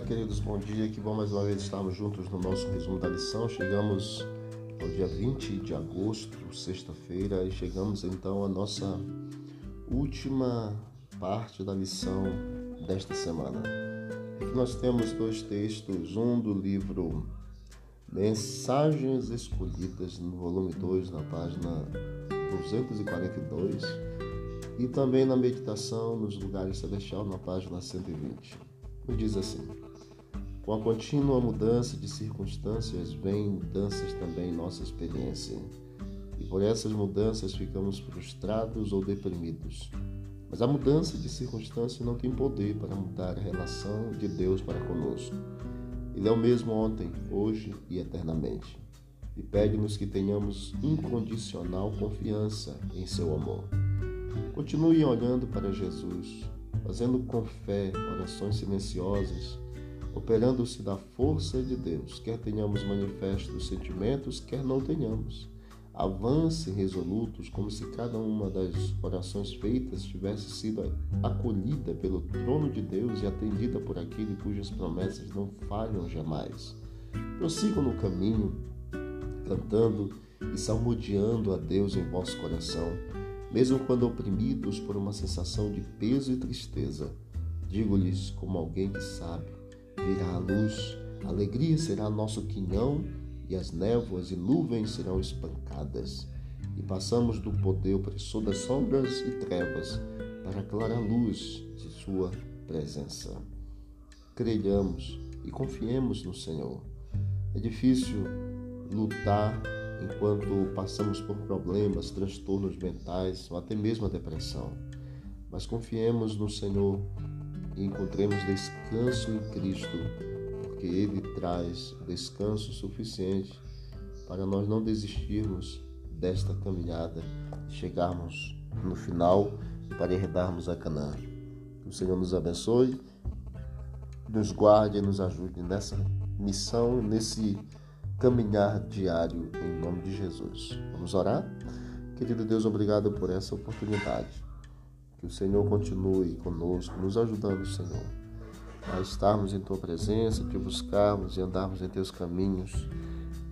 queridos, bom dia. Que bom mais uma vez estarmos juntos no nosso resumo da lição. Chegamos ao dia 20 de agosto, sexta-feira, e chegamos então à nossa última parte da lição desta semana. Aqui nós temos dois textos, um do livro Mensagens Escolhidas, no volume 2, na página 242, e também na meditação nos lugares celestiais, na página 120 e diz assim: Com a contínua mudança de circunstâncias vem mudanças também em nossa experiência. E por essas mudanças ficamos frustrados ou deprimidos. Mas a mudança de circunstância não tem poder para mudar a relação de Deus para conosco. Ele é o mesmo ontem, hoje e eternamente. E pede-nos que tenhamos incondicional confiança em seu amor. Continue olhando para Jesus, fazendo com fé orações silenciosas, operando-se da força de Deus, quer tenhamos manifestos sentimentos, quer não tenhamos. Avance resolutos, como se cada uma das orações feitas tivesse sido acolhida pelo trono de Deus e atendida por aquele cujas promessas não falham jamais. Prossigam no caminho, cantando e salmodiando a Deus em vosso coração mesmo quando oprimidos por uma sensação de peso e tristeza. Digo-lhes, como alguém que sabe, virá a luz, a alegria será nosso quinhão e as névoas e nuvens serão espancadas. E passamos do poder opressor das sombras e trevas para a clara luz de Sua presença. Crelhamos e confiemos no Senhor. É difícil lutar enquanto passamos por problemas, transtornos mentais ou até mesmo a depressão. Mas confiemos no Senhor e encontremos descanso em Cristo, porque Ele traz descanso suficiente para nós não desistirmos desta caminhada e chegarmos no final para herdarmos a Canaã. Que o Senhor nos abençoe, nos guarde e nos ajude nessa missão, nesse caminhar diário em nome de Jesus. Vamos orar? Querido Deus, obrigado por essa oportunidade. Que o Senhor continue conosco, nos ajudando, Senhor, a estarmos em Tua presença, te buscarmos e andarmos em Teus caminhos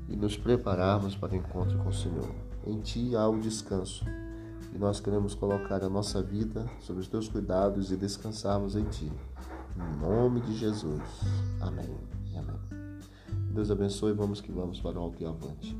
e nos prepararmos para o encontro com o Senhor. Em Ti há o descanso e nós queremos colocar a nossa vida sob os Teus cuidados e descansarmos em Ti. Em nome de Jesus. Amém. Amém. Deus abençoe. Vamos que vamos para o alto e avante.